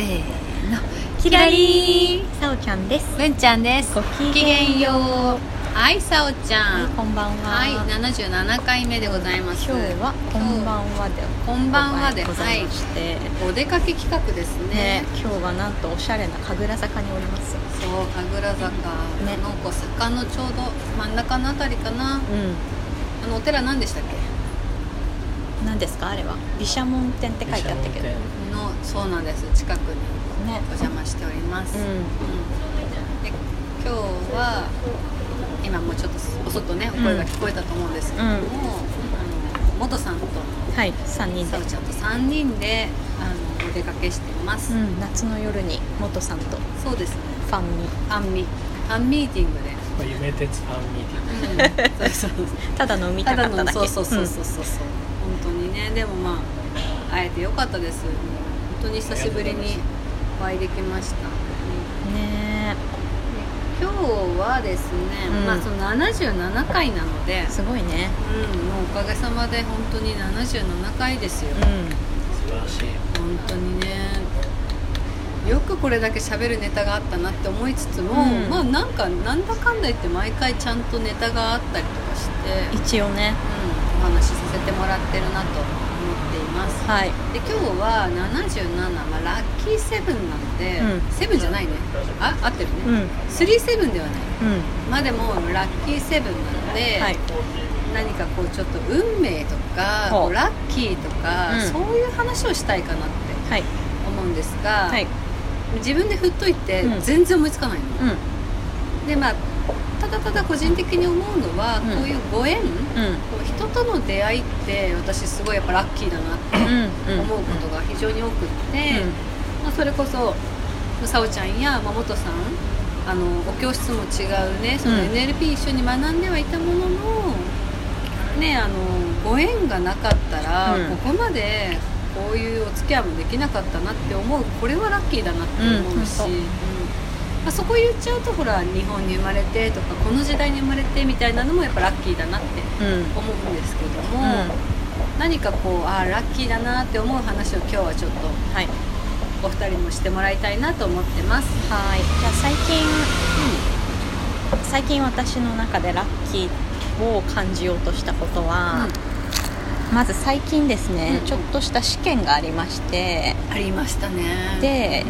せーの。キラリー。さおちゃんです。文ちゃんです。ごごきげんよう。はいさおちゃん。こんばんは。はい77回目でございます。今日はこんばんはでこんばんはで。ございまして、お出かけ企画ですね。ね今日はなんとおしゃれな神楽坂におります。そう神楽坂、ね。なんか坂のちょうど真ん中のあたりかな。うあのお寺何でしたっけ？ん何ですか？あれは。毘沙門天って書いてあったけど。ねのそうなんです。近くにお邪魔しております、うん。うん。で今日は今もうちょっとお外ねお声が聞こえたと思うんですけども、うん。あの元さんとはい3人で。ちゃんと3人であのお出かけしています、うん、夏の夜に元さんと。そうですね。ファンにファンミファンミーティングで、まあ夢鉄ファンミーティング。うん、そうそうそう。ただ飲みたかっただけ。そうそうそうそうそう。そう、本当にね。でもまあ会えてよかったです。本当に久しぶりにお会いできました、うんね今日はですね、うん。まあその77回なのでえ、すごいね。うん、もうおかげさまで本当に77回ですよ、う素晴らしい。本当にね。よくこれだけ喋るネタがあったなって思いつつも、うん。まあなんかなんだかんだ言って毎回ちゃんとネタがあったりとかして、ん一応ね。うん、お話しさせてもらってるなとはい。で今日は77、まあ、ラッキーセブンなので、うん。セブンじゃないね。あ合ってるうん。ね、スリーセブンではない。うん。まあでもラッキーセブンなので、はい。何かこうちょっと運命とかラッキーとか、うん。そういう話をしたいかなってはい。思うんですが、はい。自分で振っといてうん。全然思いつかないの、うん。でまあただただ個人的に思うのは、うん。こういうご縁、こう人との出会いって私すごいやっぱラッキーだなってうん。思うことが非常に多くって、まあ、それこそさおちゃんやま元さんあのお教室も違うねそのうん。NLP 一緒に学んではいたものの、ねあのご縁がなかったら、うん。ここまでこういうお付き合いもできなかったなって思うこれはラッキーだなって思うし、うん。うんまあ、そこ言っちゃうとほら日本に生まれてとかこの時代に生まれてみたいなのもやっぱラッキーだなってうん。うん思うんですけども、何かこうあーラッキーだなって思う話を今日はちょっとはい。お二人もしてもらいたいなと思ってます。はい。じゃあ最近、最近私の中でラッキーを感じようとしたことは、まず最近ですね、うん。ちょっとした試験がありまして。ありましたね。で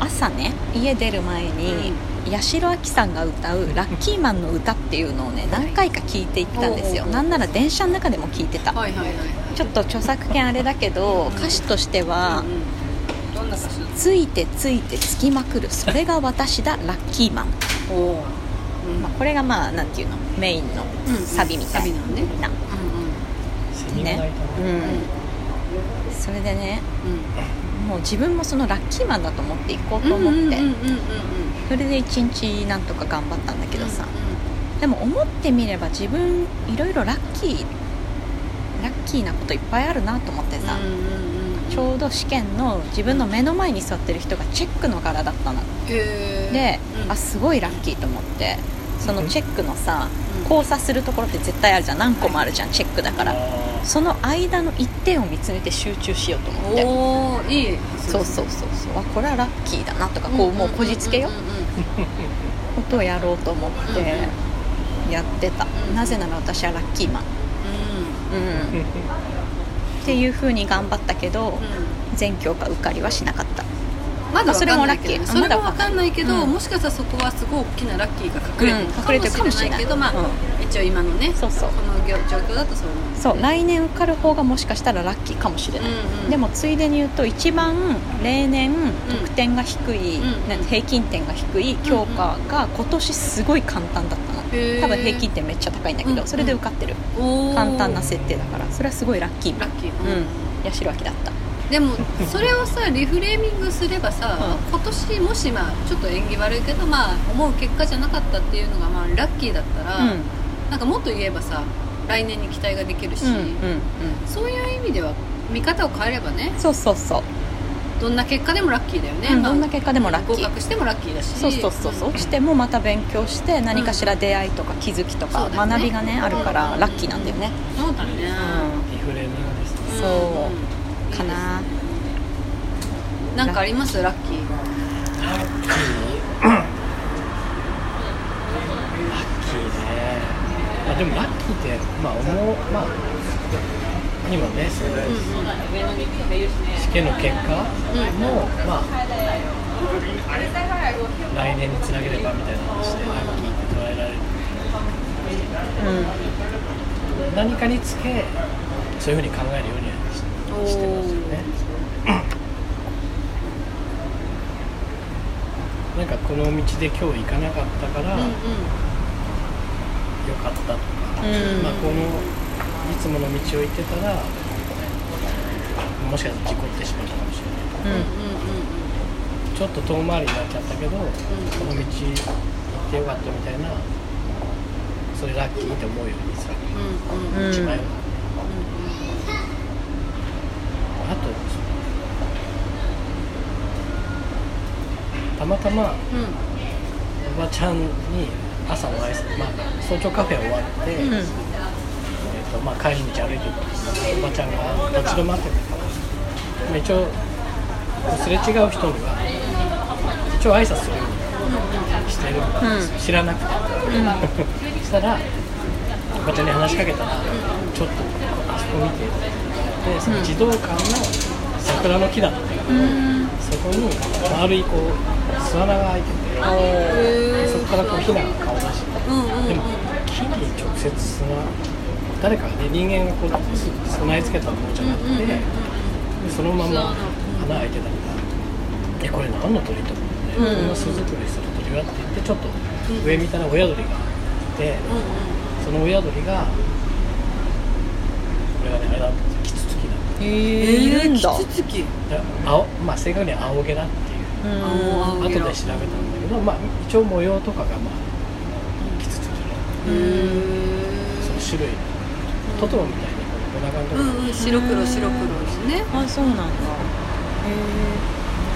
朝ね家出る前に、八代亜紀さんが歌う「ラッキーマンの歌」っていうのをね何回か聞いていったんですよ。なんなら電車の中でも聞いてた。ん、はいはいはい。はい。ちょっと著作権あれだけど歌詞としてはうんうん。どんな歌詞「ついてついてつきまくる。それが私だラッキーマン」まあ、これがまあなんていうの？メインのうんサビみたいサビなのねな、うん。セミナーナイトうんうんうん。それでねうんもう自分もそのラッキーマンだと思っていこうと思って、それで一日なんとか頑張ったんだけどさ、うでも思ってみれば自分いろいろラッキーラッキーなこといっぱいあるなと思ってさ。ちょうど試験の自分の目の前に座ってる人がチェックの柄だったの。で、うん。あすごいラッキーと思ってそのチェックのさうん。交差するところって絶対あるじゃん。何個もあるじゃんチェックだから。あその間の一点を見つめて集中しようと思って。おおいい。そうそうそうそう。あこれはラッキーだなとかこうもうこじつけようんうんうん。うん ことをやろうと思ってやってた。うんなぜなら私はラッキーマン。うん。ーっていう風に頑張ったけどうん。うん全教科受かりはしなかった。まだそれもラッキー。それもわかんない。けど、うん。もしかしたらそこはすごい大きなラッキーが隠れてるうん。かもしれない。けどまあ、一応今のねそうそう。この状況だとそう思うそう来年受かる方がもしかしたらラッキーかもしれない、うんうん。でもついでに言うと一番例年得点が低い、うんね平均点が低い教科が今年すごい簡単だったのへー。多分平均点めっちゃ高いんだけど、うんそれで受かってる。おー。簡単な設定だから。それはすごいラッキー。ラッキー。うん。八代亜紀だった。でもそれをさリフレーミングすればさ、う今年もしまあちょっと縁起悪いけどまあ思う結果じゃなかったっていうのがまあラッキーだったら、うんなんかもっと言えばさ来年に期待ができるし、うんうんうん。そういう意味では見方を変えればねそうそうそう。どんな結果でもラッキーだよね、うんまあどんな結果でもラッキー。合格してもラッキーだし。そうそうそうそう。落ちてもまた勉強して何かしら出会いとか気づきとか学びがねあるからラッキーなんだよね。そうだね、リフレーミングですねそううん。かななんかあります？ラッキー。ラッキーラッキーねまあでもラッキーってまあ思うまあ今ねその試験の結果も、まあ来年につなげればみたいな話でラッキーって捉えられる何かにつけそういうふうに考えるようにはしてますよね。なんかこの道で今日行かなかったから、うんうん。かったとか、うん。まあ、このいつもの道を行ってたらもしかしたら事故ってしまったかもしれないうんちょっと遠回りになっちゃったけど、この道行ってよかったみたいなそれラッキーって思うようにさ、うんうん。うんうん。一枚はあとたまたまおばちゃんに朝の挨拶、まあ、早朝カフェ終わって、うん。えーとまあ、帰り道歩いてる時におばちゃんが立ち止まってたから一応すれ違う人には一応挨拶するようにしてるんです、知らなくて、そしたらおばちゃんに話しかけたら、ちょっとあそこ見てでその児童館の桜の木だったから、そこに丸いこう巣穴が開いててそこからこうヒナがでも木に直接砂誰かがね人間がこうす備え付けたものじゃなくて、でそのまま穴開いてたからえこれ何の鳥と思って、うんこんな巣作りする鳥はって言ってちょっと上見たら親鳥がいて、その親鳥がこれがねあれだったんですよ。キツツキだ。ったへえキツツキで青まあ正確には青毛だっていう後で調べたんだけど、まあ、一応模様とかがまあその種類トトロみたいにお腹のところうんうん。白黒白黒ですね。あそうなんだ。へ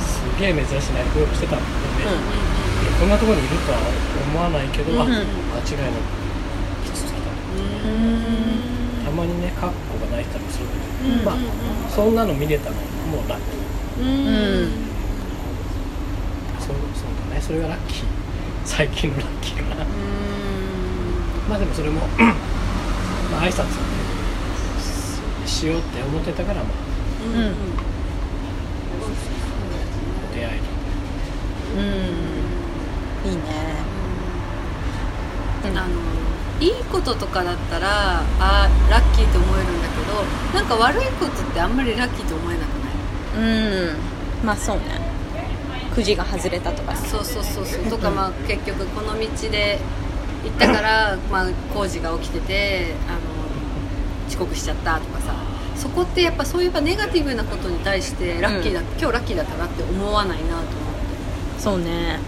すげえ珍しい鳴き声をしてたんだけどね、こんなところにいるとは思わないけど、あうん。間違いなくキツツキだえうん。たまにねカッコが鳴いてたりするんだけど、うんまあそんなの見れたのもうラッキー。うん。そうそうだね。それがラッキー。最近のラッキーかなまあでもそれも まあ挨拶をねししようって思ってたからまあうんうん。出会いうん。いいね。うん。あのいいこととかだったらあーラッキーって思えるんだけどなんか悪いことってあんまりラッキーって思えなくない？うん。まあそうね。くじが外れたとかそうそうそうそう。とかまあ結局この道で行ったから、まあ、工事が起きててあの遅刻しちゃったとかさそこってやっぱそういえばネガティブなことに対してラッキーだ、うん今日ラッキーだったなって思わないなと思って。そうね。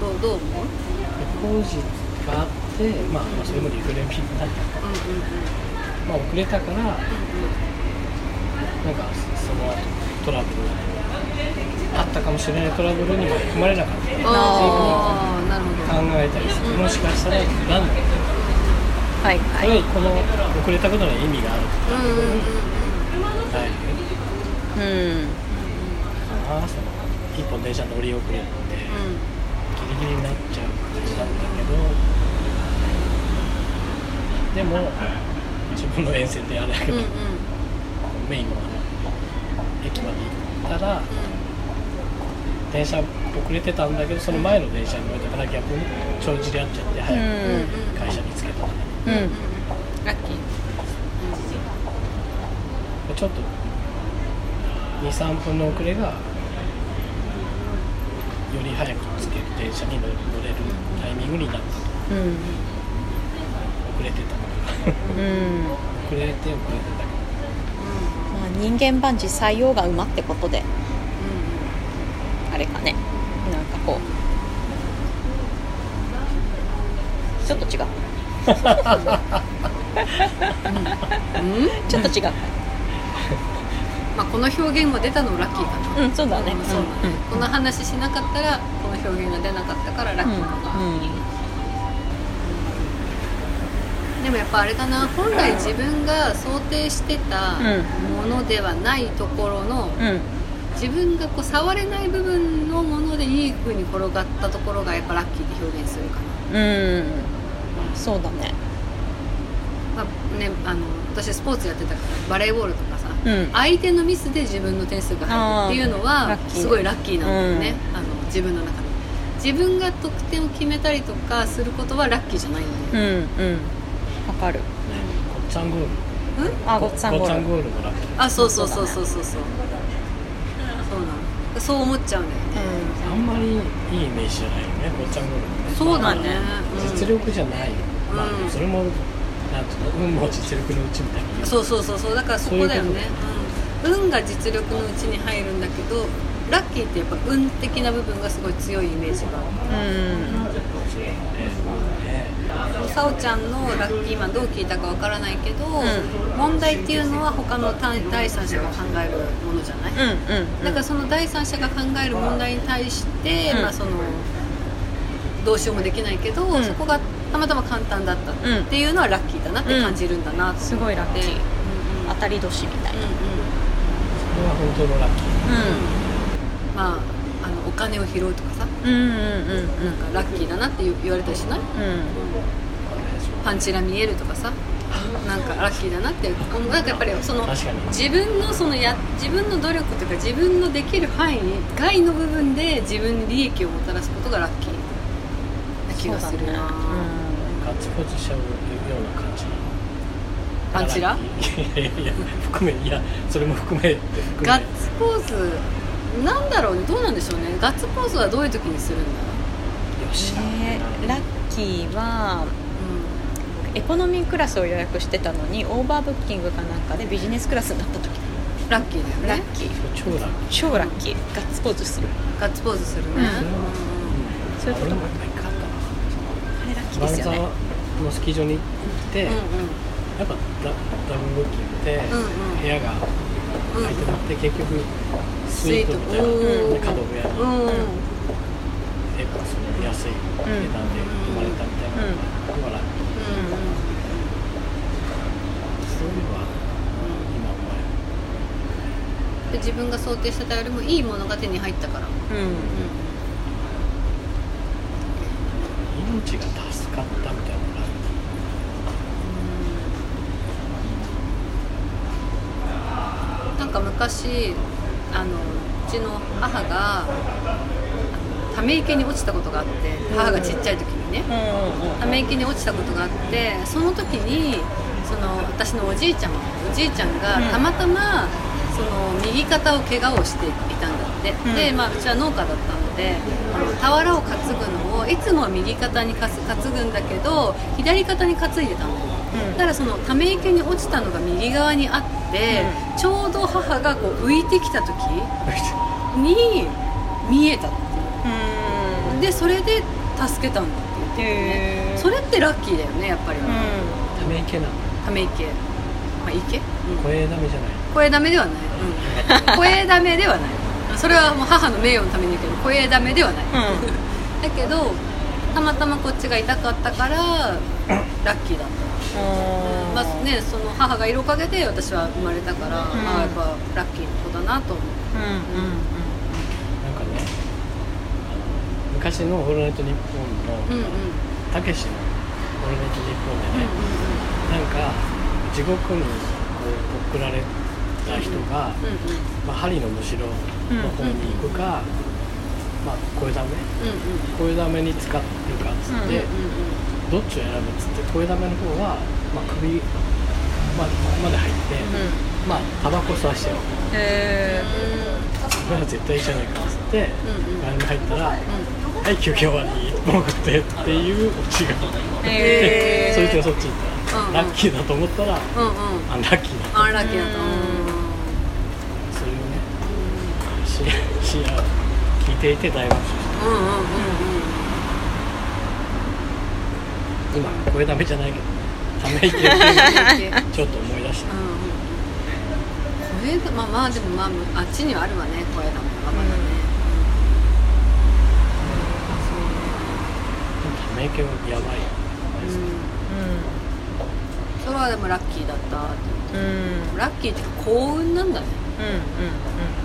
どうどう思う？工事があって、まあ、まあそれもリフレーミングなんだけど、うんうんまあ、遅れたからなんかその後トラブルあったかもしれないトラブルにも含まれなかったっていうふうに考えたりするもしかしたらなん。だろうはいはいれこの遅れたことに意味があるうんうんうんうん大事うんかなその一本電車乗り遅れてギリギリになっちゃう感じなん。だけどでも自分の沿線であれだけど、うんうんメインの駅まで行ったら電車遅れてたんだけどその前の電車に乗れたから逆に帳尻合っちゃって早く会社に着けたとか、うん。ラッキー。ちょっと23分の遅れがより早く着ける電車に乗れるタイミングになった。とうん。遅れてた。うん。遅れて遅れてた人間版実際用が馬ってことで。うあれかね。なんかこう。ちょっと違う。ん。うん。ちょっと違う。まあこの表現も出たのもラッキーかな。うんそうだね。んそうこの話しなかったらこの表現が出なかったからラッキーか。な、うんでもやっぱあれだな。本来自分が想定してたものではないところのうん。うん自分がこう触れない部分のものでいい風に転がったところがやっぱラッキーって表現するかな、うん。そうだね。まあね、あの私スポーツやってたからバレーボールとかさ、うん。相手のミスで自分の点数が入るっていうのはすごいラッキーなんだよね、あの自分の中で。自分が得点を決めたりとかすることはラッキーじゃないんだよ、うんうんわかる。ごっちゃんゴール。あごっつぁんごっちゃんゴールゴールもラッキー。あそうそうそうそうそうそう。そうなのそう思っちゃうんだよね、あんまりいいイメージじゃないよね。ごっちゃんゴールもね。そうだね、うん。実力じゃない、まあうん。それもなんていうの？運も実力のうちみたいに言うそうそうそうそう。だからそこだよね。そういううん、運が実力のうちに入るんだけどラッキーってやっぱ運的な部分がすごい強いイメージがうんそうだねねさおちゃんのラッキーマンどう聞いたかわからないけど、ん。問題っていうのは他の第第三者が考えるものじゃない、うんうんだからその第三者が考える問題に対して、うん。まあ、そのどうしようもできないけど、ん。そこがたまたま簡単だったっていうのはラッキーだなって感じるんだなと思って、すごいラッキー。うんうん。当たり年みたいな。うんうん。それは本当のラッキー。まあ金を拾うとかさ。うんうんうんうん。なんかラッキーだなって言言われたりしない？パンチラ見えるとかさ。なんかラッキーだなって。思うなんかやっぱりその確かに。自分のそのや自分の努力というか自分のできる範囲外の部分で自分に利益をもたらすことがラッキー。な気がするな、そうだね。ガッツポーズしちゃうような感じ。パンチラ？いやいや含めいやそれも含めて含めガッツポーズなんだろうね。どうなんでしょうね。ガッツポーズはどういう時にするんだよしえーラッキーはエコノミークラスを予約してたのにオーバーブッキングかなんかでビジネスクラスになった時。うん、ラッキーだよね。ラッキー。超ラッキー。超ラッキー。ガッツポーズする。ガッツポーズするね、うん。うん。そういうこと俺も。あれラッキーなですよね。のスキー場に行って、うんうん。やっぱダダブルブッキングでうんうん。部屋がうん空いてなくて結局スイートみたいなうん。で角部屋にうん。その安い値段で生まれたみたいなのがラッキーそういうのは今思えで自分が想定してたよりもいいものが手に入ったから、うん。る命が助かったみたいな昔ちの母がため池に落ちたことがあって母がちっちゃい時にね。ため池に落ちたことがあってその時にその私のおじいちゃんおじいちゃんがうん。たまたまその右肩を怪我をしていたんだって、うん。で、まあ、うちは農家だったのであの俵を担ぐのをいつもは右肩に担ぐんだけど左肩に担いでたのよ。だからそのため池に落ちたのが右側にあって、ちょうど母がこう浮いてきた時に見えたってう。ん。いうでそれで助けたんだって言ってへー。それってラッキーだよねやっぱり、うんため池なの。ため池。まあ池、うん、声ダメじゃない声ダメではない、うん、声ダメではない。それはもう母の名誉のために言うけど声ダメではない、だけどたまたまこっちが痛かったからラッキーだった。まあね、その母がいるおかげで私は生まれたから、ん。ああやっぱラッキーな子だなと思う。うんうんなんかねあの昔の「オールナイトニッポン」うんうん。のたけしの「オールナイトニッポン」でね、なんか地獄にこう送られた人が、うんうん。まあ、針のむしろの方に行くか、まあ、声だめうんうん。声だめに使うかっつって、うんどっちを選ぶっつって声だめの方は、まあ、首まあまで入って、まあタバコ吸わしてよ。へこれは絶対いいじゃないかっつってうんうん。前に入ったら「はい休憩終わりもぐって」っていうオチがあって、へー。そいつがそっち行ったら、うんうんラッキーだと思ったら、うんうん。うんアンラッキーだったあラッキーだとししや聞いていて大爆笑したうんうんうんうん今声だめじゃないけどため息をうん ちょっと思い出したうんまあまあでもまああっちにはあるわね声だもん。まだね、ため息はやばい。ようん。うん。それはでもラッキーだったって。うん。うんラッキーっていうか幸運なんだね。う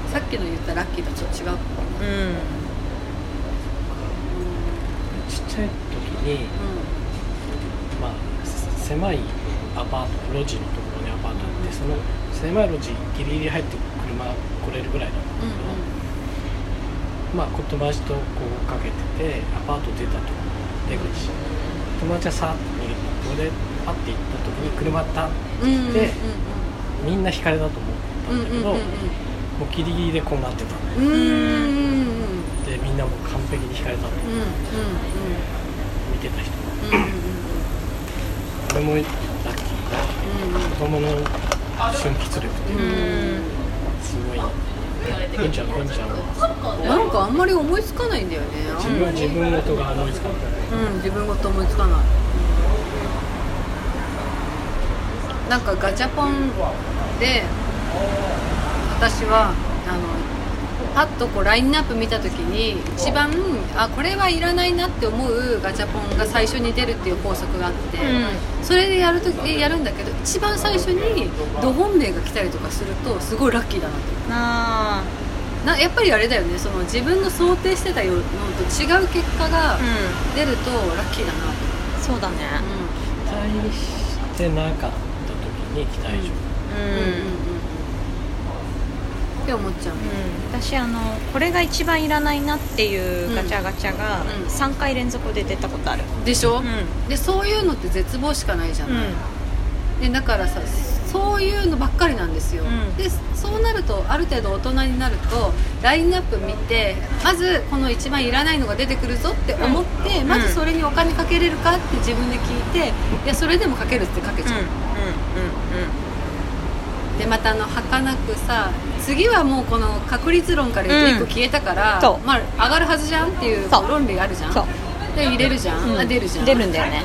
んさっきの言ったラッキーとちょっと違う。かもうん。うんちっちゃい時に、まあ、せ狭いアパート路地のところにアパートあってその狭い路地ギリギリ入って車来れるぐらいだったんだけど、まあ友達とこうかけててアパート出たとこ出口。友達はさーっと逃げたここでパッて行った時に車タンってうんうん来て、みんな引かれたと思ったんだけど、もうギリギリでこうなってたんでみんなもう完璧に引かれたと。うんうん見てた人が。うんうんこれもラッキー子供の瞬発力っていう。かうん。すごいな文ちゃん文ちゃんはなんかあんまり思いつかないんだよね。自分自分事が思いつかない。うん自分ごと思いつかない。なんかガチャポンで私はパッとこうラインナップ見た時に一番あこれはいらないなって思うガチャポンが最初に出るっていう法則があって、それでやるときやるんだけど一番最初にド本命が来たりとかするとすごいラッキーだなって。なあなやっぱりあれだよねその自分の想定してたのと違う結果がう出るとラッキーだなと、んそうだね。期待してなかった時に期待以上。うんうん、うん。うんうんって思っちゃう、うん、私あのこれが一番いらないなっていうガチャガチャがうん。3回連続で出たことある。でしょ、うん。でそういうのって絶望しかないじゃうん。ない、でだからさそういうのばっかりなんですよ、うん。でそうなるとある程度大人になるとラインナップ見てまずこの一番いらないのが出てくるぞって思って、うん。まずそれにお金かけれるかって自分で聞いていやそれでもかけるってかけちゃう、うんうんでまたあの儚くさ次はもうこの確率論から言うと1個消えたから、そう。まあ、上がるはずじゃんっていうそう。論理があるじゃん。で入れるじゃん、うん。あ出るじゃん。出るんだよね。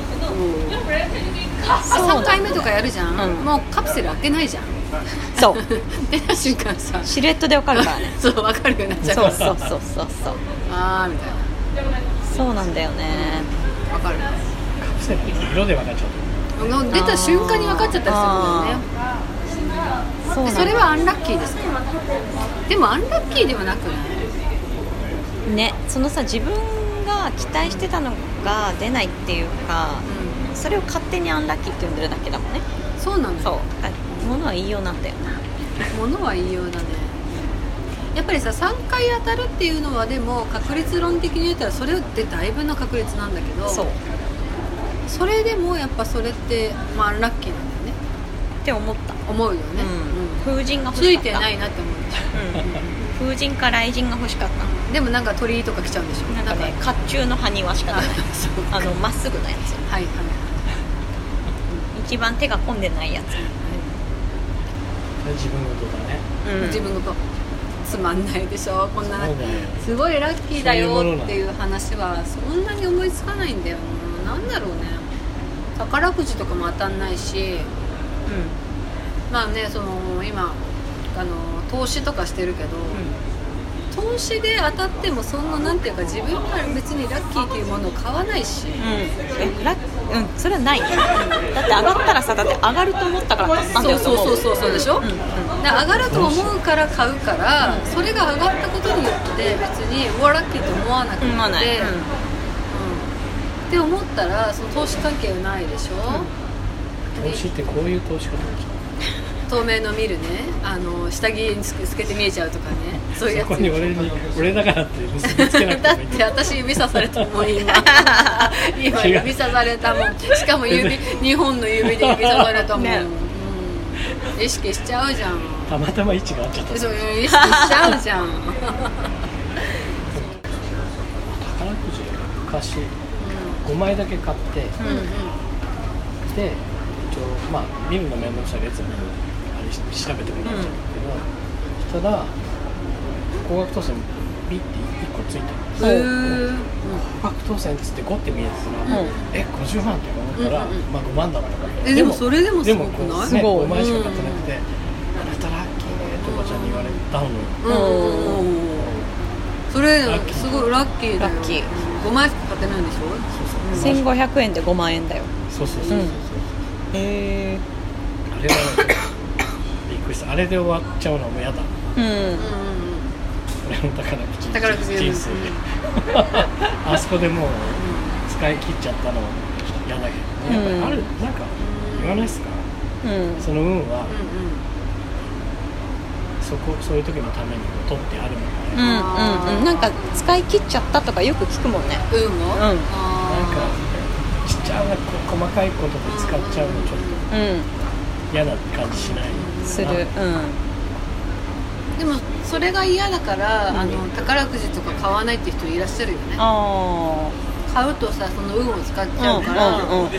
3回目とかやるじゃん、うん。もうカプセル開けないじゃん。そう。出た瞬間さ。シルエットでわかるからね。そう分かるようになっちゃう。そうそうそうそうそう。ああみたいそうなんだよね。な分かる。カプセルの色で分かっちゃうの出た瞬間に分かっちゃったりするんだよねそうそれはアンラッキーですか？でもアンラッキーではなくない？ねそのさ自分が期待してたのが出ないっていうかうそれを勝手にアンラッキーって呼んでるだけだもんね。んそうなんだ。そう。だものは言いようなんだよね物は言いようだね。やっぱりさ3回当たるっていうのはでも確率論的に言ったらそれってだいぶの確率なんだけどそう。っそれでもやっぱそれってまあアンラッキーなんだよねて思った。思うよね、うん。風神がうん欲しかった。ついてないなって思うん風神か雷神が欲しかった。うでもなんか鳥居とか来ちゃうんでしょ。なんかね甲冑の埴輪しかない。そうあのまっすぐのやつ。はいはい。一番手が込んでないやつ、自分事だね。うん。自分のこと。つまんないでしょ。こんなそうだよ。すごいラッキーだよっていう話はそんなに思いつかないんだよな。なんだろうね。宝くじとかも当たんないしまあねその今あの投資とかしてるけど、投資で当たってもそんななんていうか自分が別にラッキーっていうものを買わないし、うん。えラッうんそれはない。だって上がったらさだって上がると思ったから買ったんだよそうそうそうそう。そうでしょ、うん。うんで上がると思うから買うから、それが上がったことによって別にうわラッキーと思わなくて、思わない、うん。って思ったらその投資関係はないでしょ、投資ってこういう投資方透明の見るね。あの下着につけて見えちゃうとかね。そういうやつ。そこに俺に俺だからって結びつけなくだてもいいって私指さされたもん今。今指さされたもん。しかも指2本の指で指さされたもん、ね。うん。意識しちゃうじゃん。たまたま位置が合っちゃった。そう意識しちゃうじゃん、宝くじ昔5枚だけ買って、うんうん。で一応まあ見るの面倒くさい列にあれし調べてもらっちゃうんだけど、そしたら高額当選ビッて1個ついたへえ高額当選っつって5って見えてたら、うん。え50万とか思ったら、うんうんうん。まあ5万だったか。らえでもそれでもすでもごくないすごい。5万しか買ってなくて、あなたラッキーねっておばちゃんに言われたのよ、うん。うんうんそれすごいラッキーだよ。ラッキー。5万しか買ってないんでしょ？1500円で5万円だよ。そうそうそうそうそう、うん。へえあれはねびっくりした。あれで終わっちゃうのはもう嫌だ。うん。俺の宝くじ。宝くじ人生で。あそこでもう使い切っちゃったの嫌だけど。ねやっぱりある、なんか言わないっすか？うん。その運はうんそこそういう時のために取ってあるのうがね、んうんうん。なんか使い切っちゃったとかよく聞くもんね。うん運もうん。なんあかちゃなこ細かいことで使っちゃうのちょっとうん嫌な感じしないするうん。ーでもそれが嫌だからあの宝くじとか買わないって人いらっしゃるよね。あ買うとさその運を使っちあゃうからうんうんうんうん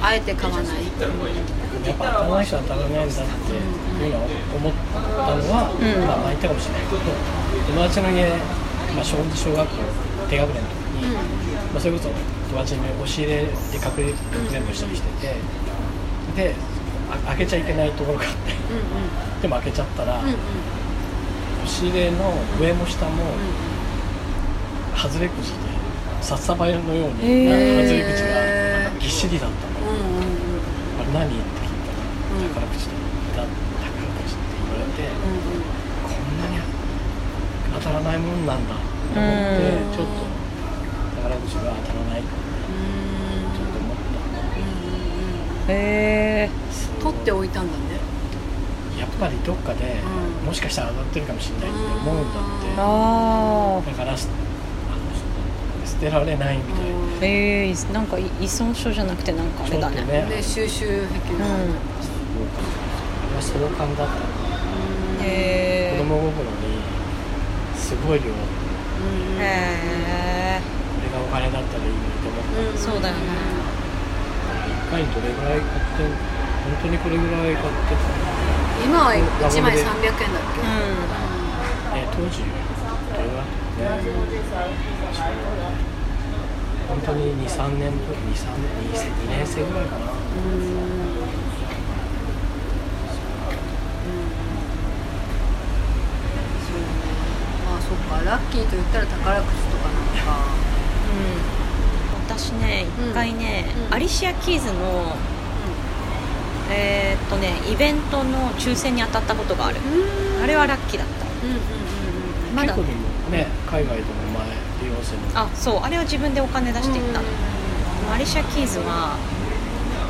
あえて買わない。やっぱ当たらない人は当たらないんだっていうのを思ったのは、うん。まあ前言ったかもしれないけど友達の家、まあ、小小学校低学年の時に、まあ、それこそ友達に押し入れで隠れ全部したりしててであ開けちゃいけないところがあってうんでも開けちゃったら、うんうん。押し入れの上も下も外れくじで札束のように外れくじがぎっしりだったの。よ、うんうんうん。何って聞いたら宝くじだ宝くじって言われて、こんなに当たらないもんなんだと思ってうん。ちょっと宝くじが当たらないょっと思ったへえ取っておいたんだね。やっぱりどっかで、うん。もしかしたら当たってるかもしれないって思うんだって、ああだからすあの捨てられないみたいな、へえなんか依存症じゃなくてなんかあれだね。ね。で収集癖うがんあれは相関だったのへえ子供心にすごい量。こうん。へえれがお金だったらいいなと思った、うん。そうだよね1回にどれぐらい買って本当にこれぐらい買ってた今は1枚300円だっけ？うえー当時どれぐら本当に23年2 2年生ぐらいかな。そうねまあそっか。ラッキーと言ったら宝くじとかなのか。ん私ねうん一回ね、うんアリシア・キーズのえーっとねイベントの抽選に当たったことがある。うん。あれはラッキーだった。うんうんうんうん。まだ結構でもね海外でも前ビヨンセのあそう。あれは自分でお金出して行ったの、でもアリシャ・キーズは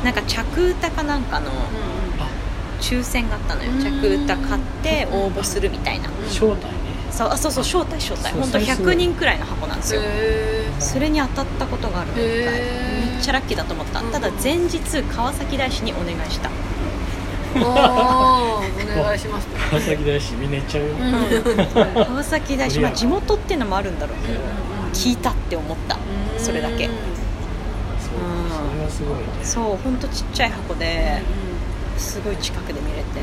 なんか着歌かなんかのあ。抽選があったのよ。うん着歌買って応募するみたいな。正体ねそうあそうそう招待招待。本当それすごい100人くらいの箱なんですよ。へそれに当たったことがある。のめっちゃラッキーだと思った。うんただ前日川崎大師にお願いした。ーお願いします。川崎大師みんな行っちゃうよ、うん。川崎大師、まあ、地元っていうのもあるんだろうけど聞いたって思った。それだけ。そうそれはすごいね。そうほんとちっちゃい箱ですごい近くで見れて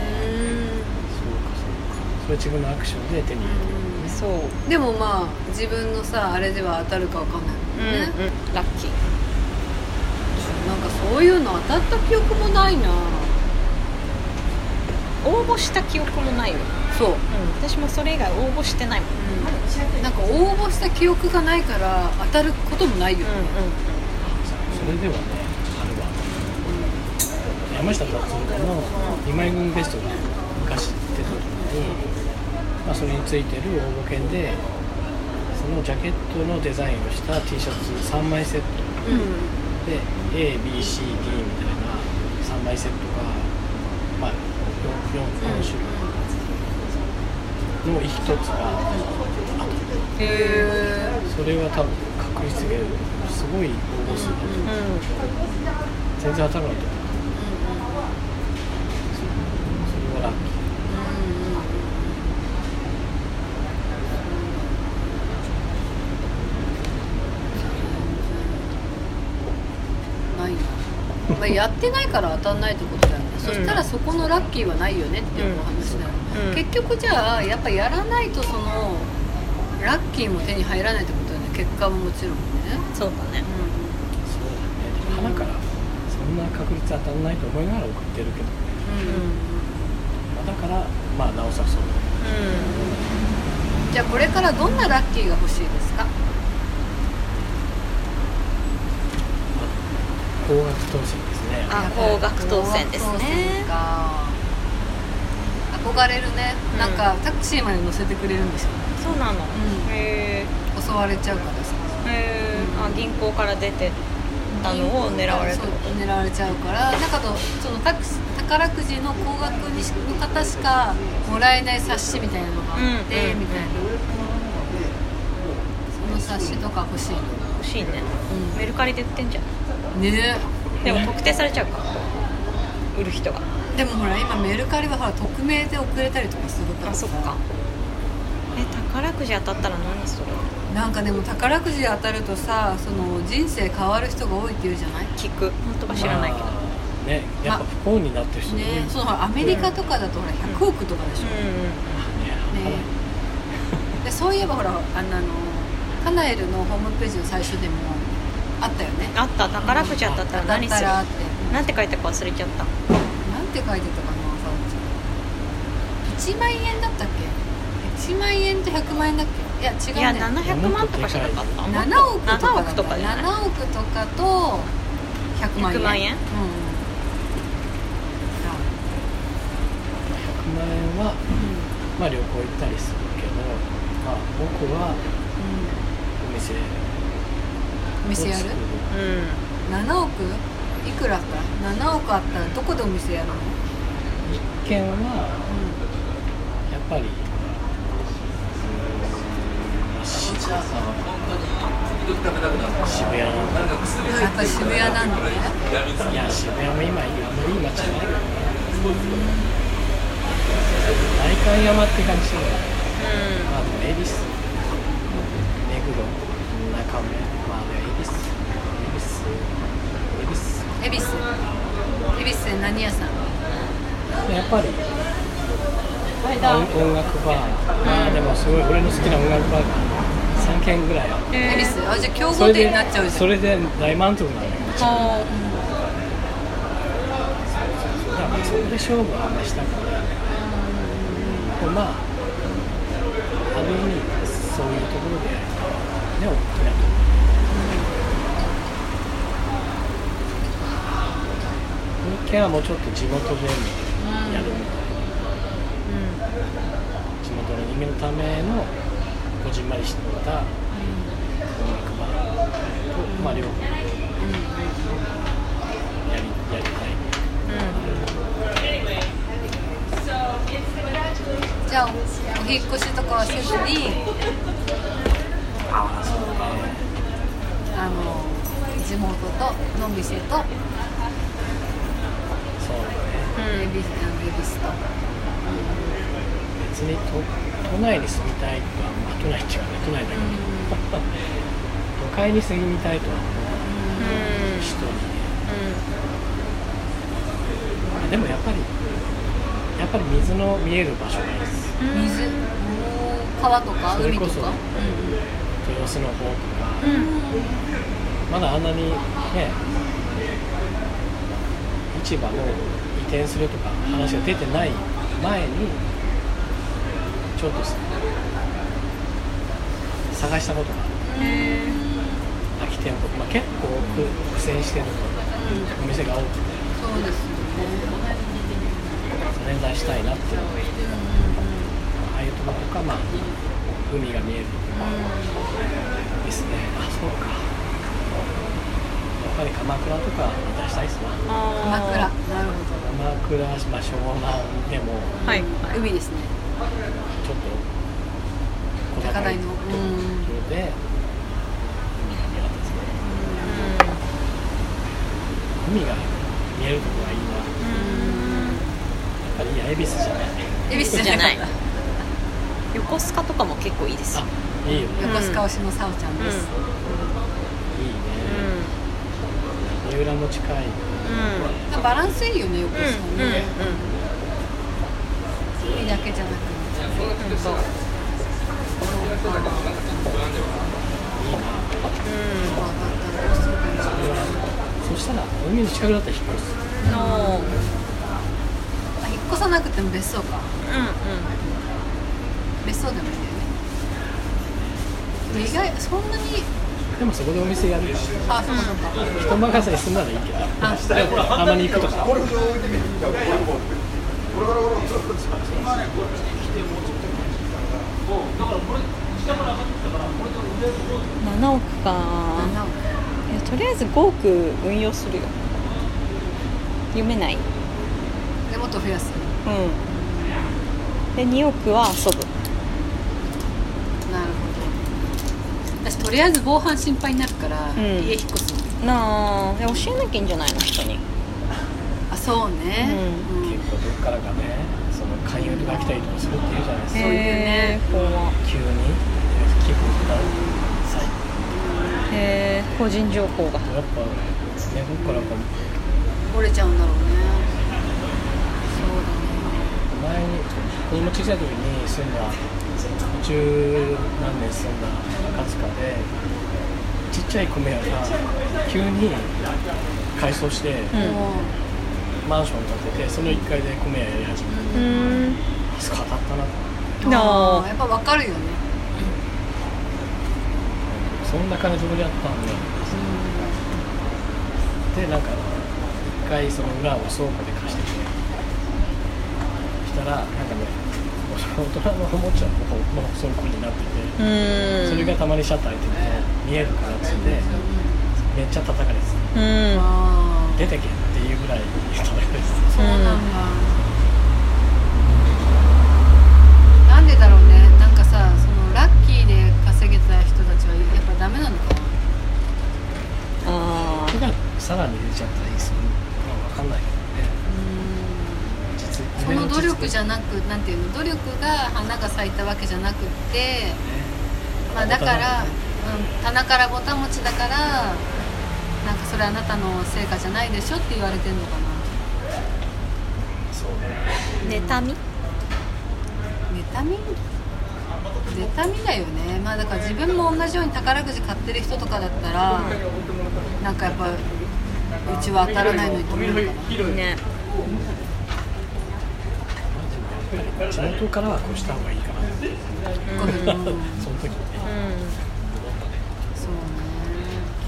れ自分のアクションで手に入れてるそう。うんでもまあ自分のさあれでは当たるかわかんないもんね、うんラッキー。なんかそういうの当たった記憶もないな。応募した記憶もないよ、そう、うん、私もそれ以外応募してないもん。なんか応募した記憶がないから当たることもないよ。ね、それではねあるわ山下達郎の2枚組ベストが昔出た時に、まあ、それについてる応募券でそのジャケットのデザインをした T シャツ3枚セット。で ABCD みたいな3枚セットが、まあ、4, 4, 種類の一つがあえそれは多分確率で、すごい応募数だと思う。うん。うん全然当たらないと思う。それはラッキーないな、まあ、やってないから当たんないってことだよね、そしたらそこのラッキーはないよねっていうお話だよね、うん。結局じゃあやっぱやらないとそのラッキーも手に入らないってことだよね。結果ももちろんね、そうだね。そうだね。でも花からそんな確率当たらないと思いながら送ってるけど、うん。まあだからまあなおさらそうじゃあこれからどんなラッキーが欲しいですか？高額当選ですねあ高額当選ですね。憧れるね、うん。なんかタクシーまで乗せてくれるんですよ。そうなの。ん。へ襲われちゃうからさ。えへえあ銀行から出てったのを狙われる。ってことそう狙われちゃうから。だからそのタクシ宝くじの高額にしの方しかもらえない冊子みたいなのがあって、うんうん。みたいな。その冊子とか欲しいの。欲しいね。うん。メルカリで売ってんじゃん。ねでも特定されちゃうか。売る人が。でもほら今メルカリはほら匿名で送れたりとかするからさ。あそっか。え宝くじ当たったら何するなんかでも宝くじ当たるとさその人生変わる人が多いって言うじゃない？聞く。本当か知らないけど、まあねやっぱ不幸になってる人多い、ねそのほらアメリカとかだとほら100億とかでしょ、うね。でそういえばほらあのあのカナエルのホームページの最初でもあったよね。んあった。宝くじ当たったら何する？なんて書いたか忘れちゃった。なんて書いてたかなさおちゃん1万円だったっけ？1万円と100万円だっけ？いや違うねいや700万とかじゃなかった。7億とか7億とかじゃない7億とかと100万円。100万円？うん。100万円は、まあ、旅行行ったりするけど、まあ、僕はお店お店やる？うん。7億？いくらあった7億あったらどこでお店やるの、一軒はやっぱり、渋谷なんだやっぱり渋谷なんだね。いや渋谷も今あんまりいい街じゃないけどね代官山って感じするまあでも恵比寿。目黒中目まあでも恵比寿恵比寿恵比寿恵比寿何屋さん？でやっぱり、まあ、音音楽バー。まあでもすごい俺の好きな音楽バー。が3軒ぐらい。あって恵比寿あじゃあ競合店になっちゃうじゃん。それで大満足なんだけどそれで勝負はあんましたくない。まあある意味そういうところでね大きなとこ一軒はもうちょっと地元でやるみたいな。地元の人間のためのこじんまりした音楽バーと、まあ、両方やりやりたいじゃあおお引っ越しとかはせずにあの地元との店とそうだね。恵比寿あの恵比寿と。別に都都内に住みたいとは、まあ、都内っていうかね都内だけど、都会に住みたいとは思う人に。ねまあでもやっぱりやっぱり水の見える場所がいいです。水？川とかそれこそ。海とか豊洲の方とか、まだあんなにね市場も移転するとか話が出てない前にちょっとさ探したことがある。空き店舗、まあ、結構苦苦戦してるお店が多くて。そうですよね。それ出したいなって。いうああいうところとかまあ海が見えるところですねあそうかやっぱり鎌倉とか出したいっすな鎌倉。なる鎌倉、まあ、湘南でもはい。ほど海ですね。ちょっと小高いと高台の。ころで海が見えたんですね。海が見えるところがいいな。やっぱりいや恵比寿じゃない。恵比寿じゃなかっ横須賀とかも結構いいですよあいいよね。た横須賀推しのさおちゃんです、いいね。三浦も近いバランスいいよね横須賀ね、うんうんうん。海だけじゃなくうん。そう。そしたら海の近くだったら引っ越す。う。んのあ引っ越さなくても別荘か。うんうん別荘でもいいんだよね。意外そんなに。でもそこでお店やるよあそうかそうか。人任せにすんならいいけど。あたまに行くとか7億か。いやとりあえず5億運用するよ。読めない。でもっと増やす。うん。で2億は遊ぶなるほど私とりあえず防犯心配になるから、ん。家引っ越すなあ。教えなきゃいいんじゃないの人に。あそうね、うん。結構どっからかねその勧誘が来たりとかするって言うじゃないですか。そういうねへー怖急に。寄付くださいへえ個人情報が。やっぱねどっからか折れちゃうんだろうね。そう前に子供小さい時に住んだ十何年住んだ赤塚でちっちゃい米屋が急に改装して、マンション建ててその1階で米屋やり始めてうん。あそこ当たったなと。なあやっぱ分かるよね。そんな金どこにあったんだでなんか1回その裏を倉庫で貸してくれ。したらなんかね大人のおもちゃの方の倉庫になっててうん。それがたまにシャッター開いてると見えるからっつってめっちゃ叩かれてた出てけっていうぐらい叩かれてあそうたなんだ、なんでだろうね。なんかさそのラッキーで稼げた人たちはやっぱダメなのかな。あそれがさらに出ちゃったりするのかわかんないけどその努力じゃゃなくなんていうの努力が花が咲いたわけじゃなくってまあだから、うん、棚からぼたもちだからなんかそれあなたの成果じゃないでしょって言われてんのかな。そうね。妬み？妬み？妬みだよね。まあだから自分も同じように宝くじ買ってる人とかだったらなんかやっぱうちは当たらないのにと思うのかなね地元からは越した方がいいかなって、うん。その時にねうん。そうね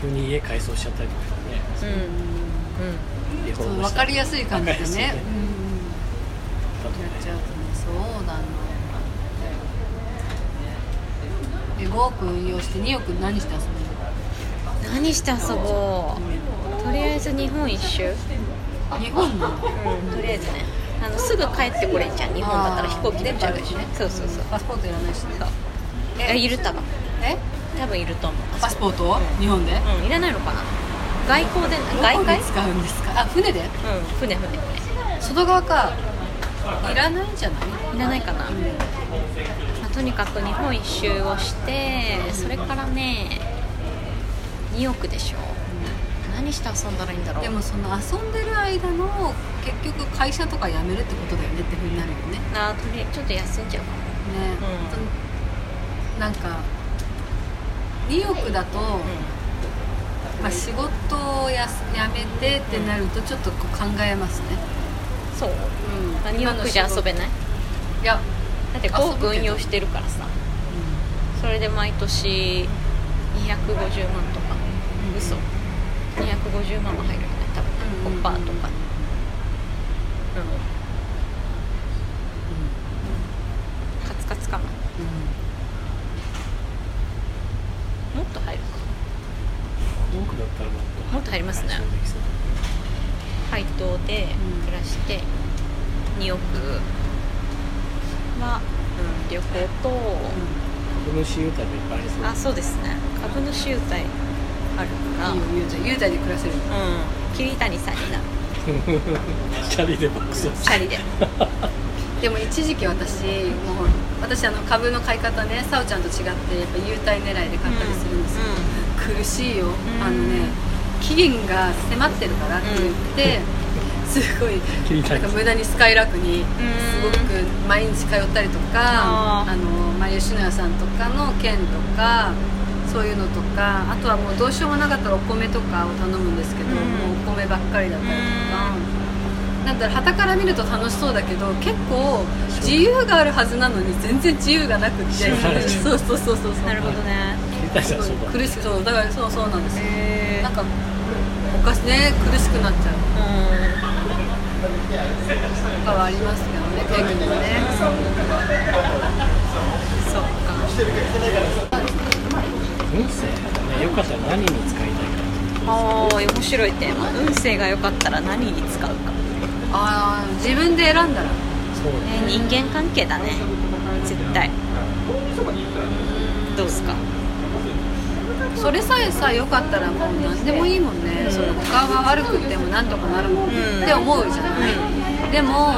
急に家改装しちゃったりとかねん。うん。そうームしたり分かりやすい感じでねわかりやすいねうん。やっちゃうとねそうだなえ5億運用して2億何して遊ぶの何して遊ぼうとりあえず日本一周日本のうん。とりあえずねあのすぐ帰ってこれんじゃん。日本だったら飛行機でも電波あるしね。そうそうそう。パスポートいらないしね。えいる？多分。え？多分いると思う。パスポート日本で？うんいらないのかな。外交で外海使うんですか？あ船で？うん船船。外側か。いらないんじゃない？いらないかな、まあ、とにかく日本一周をしてそれからね2億でしょ何して遊んだらいいんだろう？でもその遊んでる間の結局会社とか辞めるってことだよねってふうになるよね。あーとりあえずちょっと休んじゃうかも。ね、うなんか2億だと、まあ、仕事をやす辞めてってなるとちょっとこう考えますね、そう、うん。まあ、2億じゃ遊べない？いや、だって5億運用してるからさ。それで毎年250万とか。嘘250万も入るよね多分うんね5%とかうん。カツカツかな。もっと入るか。多くだったらもっと。もっと入りますね。配当でうん暮らして2億は、うん、旅行と、株主優待もいっぱいありそう。あそうですね。株主優待あるから。いいよ雄太雄太で暮らせるうん。桐谷さんになるチャリで爆走チャリで。でも一時期私もう私あの株の買い方ねさおちゃんと違ってやっぱ優待狙いで買ったりするんですよ、苦しいよ、ん。あのね期限が迫ってるからって言って、すごいない。んか無駄にスカイラークにすごく毎日通ったりとかあの、まあ、吉野家さんとかの券とかそういうのとかあとはもうどうしようもなかったらお米とかを頼むんですけど、うん。もうお米ばっかりだったりとか。なんだろう旗から見ると楽しそうだけど結構自由があるはずなのに全然自由がなくって。縛られちゃうそうそうそうそう。そうそこ苦しくそうだからそうそうなんです。よへなんかおかしね苦しくなっちゃう。とかはありますけどね結構ね。そっか運勢がね。よかったら何に使いたいか。ああ面白いテーマ。運勢が良かったら何に使うか、ああ自分で選んだら。そうだね、人間関係だね。絶対。どうですかそれさえさ良かったらもう何でもいいもんね、それ他は悪くってもなんとか？なるもん、んって思うじゃない、でも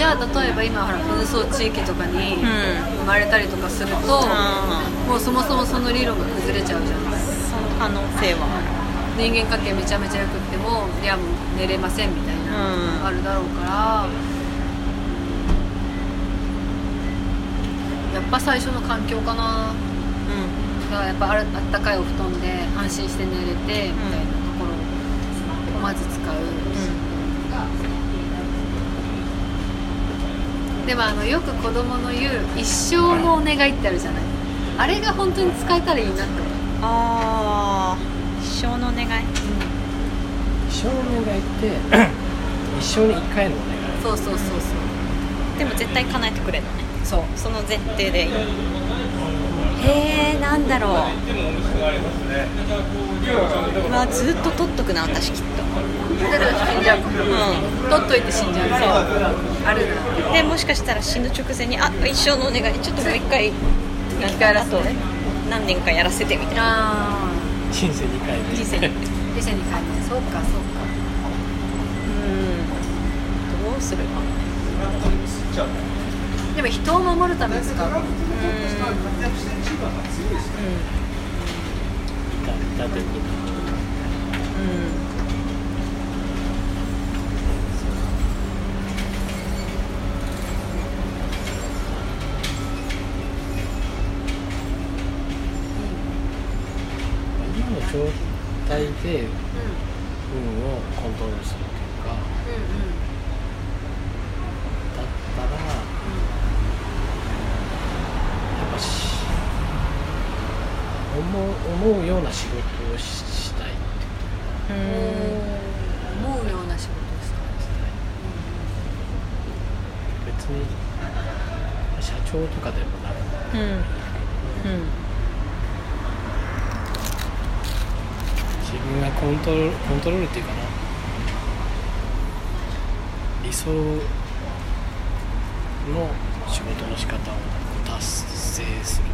じゃあ例えば今ほら紛争地域とかにうん。生まれたりとかすると、あもうそもそもその理論が崩れちゃうじゃん。その可能性はある。人間関係めちゃめちゃ良くってもいやもう寝れませんみたいな、うん。あるだろうからやっぱ最初の環境かなだからやっぱあったかいお布団で安心して寝れてみたいなところをまず使う、でもあのよく子供の言う一生のお願いってあるじゃない。あれが本当に使えたらいいなって思うああ一生のお願い。一生のお願いって 一生に一回のお願い。そうそうそうそう。でも絶対叶えてくれるのね。そう。その前提でへえなんだろう。うわずっと取っとくな私きっと死んじゃうかも、う取っといて死ん。じゃうそうあるなでもしかしたら死ぬ直前にあ一生のお願いちょっともう一回生き返らせてあと何年かやらせてみたいな。あ人生2回で。人生に人生に変えてそうか。そうかどうするかでも人を守るために使ういたいたということ今の状態で運をコントロールするというかだったらやっぱし思う思うような仕事をししたいっていううん。思うような仕事をした別に社長とかでもなくうん。うん分がコントロールコントロールっていうかな。理想の仕事の仕方を達成する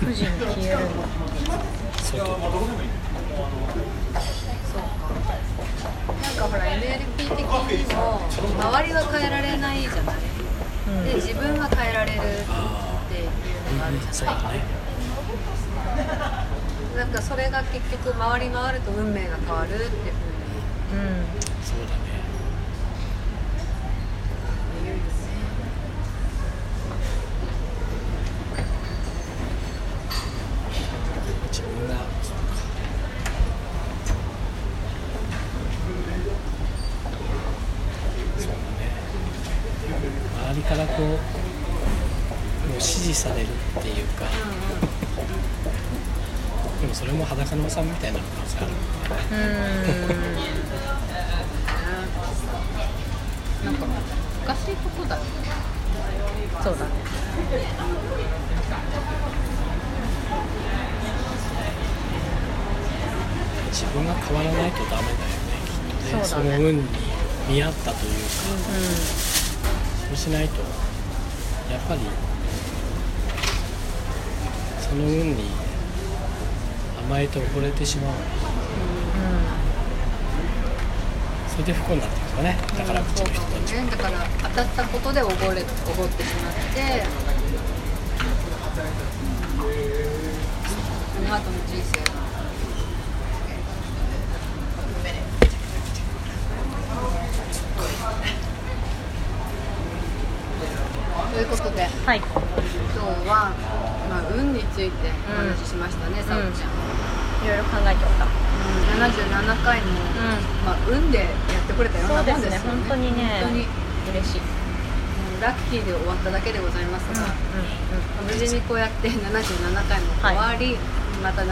富士に消えるんだ外なんかほら NLP 的にも周りは変えられないじゃない、で自分は変えられるっていうのがあるじゃない、そうだねなんかそれが結局回り回ると運命が変わるっていうふうに。うん。そうだね言うよね自分がそうかそうだね周りからこうもう指示されるっていうか、でもそれも裸のおさんみたいな可能性あるなんか難しいことだそうだね。自分が変わらないとダメだよねきっとね。その運に見合ったというか、そうしないとやっぱりその運に甘えて溺れてしまう、それで不幸になっていくですかね。宝くじの人たちね。だから当たったことでおごれおごってしまって。その後の人生。がということではい。今日は、まあ、運についてお話ししましたね、さおちゃん、いろいろ考えておった。うん、77回も、まあ、運でやってくれたようなもんですよね。すね本当にね本当に。嬉しい。うんラッキーで終わっただけでございますが、無事にこうやって77回も終わり、また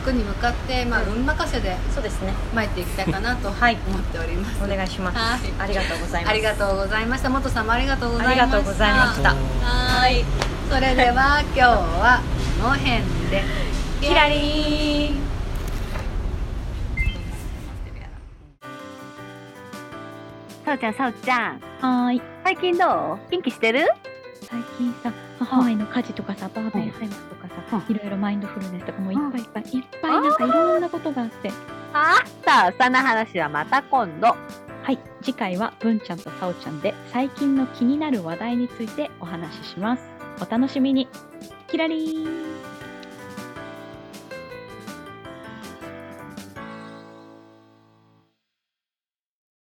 780100に向かって、まあ、運任せでそうですね。参っていきたいかなと思 はい。っております、お願いします。はい。ありがとうございます。ありがとうございました。元さんもありがとうございました。ありがとうございました。はい。それでは今日はこの辺で。キラリー。さおちゃん、さおちゃん。はーい。最近どう？元気してる？最近さハワイの家事とかさバーベンハイムスとかさうん。いろいろマインドフルネスとかもういっぱいいっぱいいっぱいなんかいろんなことがあって。あさあ、その話はまた今度。はい。次回は文ちゃんとさおちゃんで最近の気になる話題についてお話しします。お楽しみに。キラリーン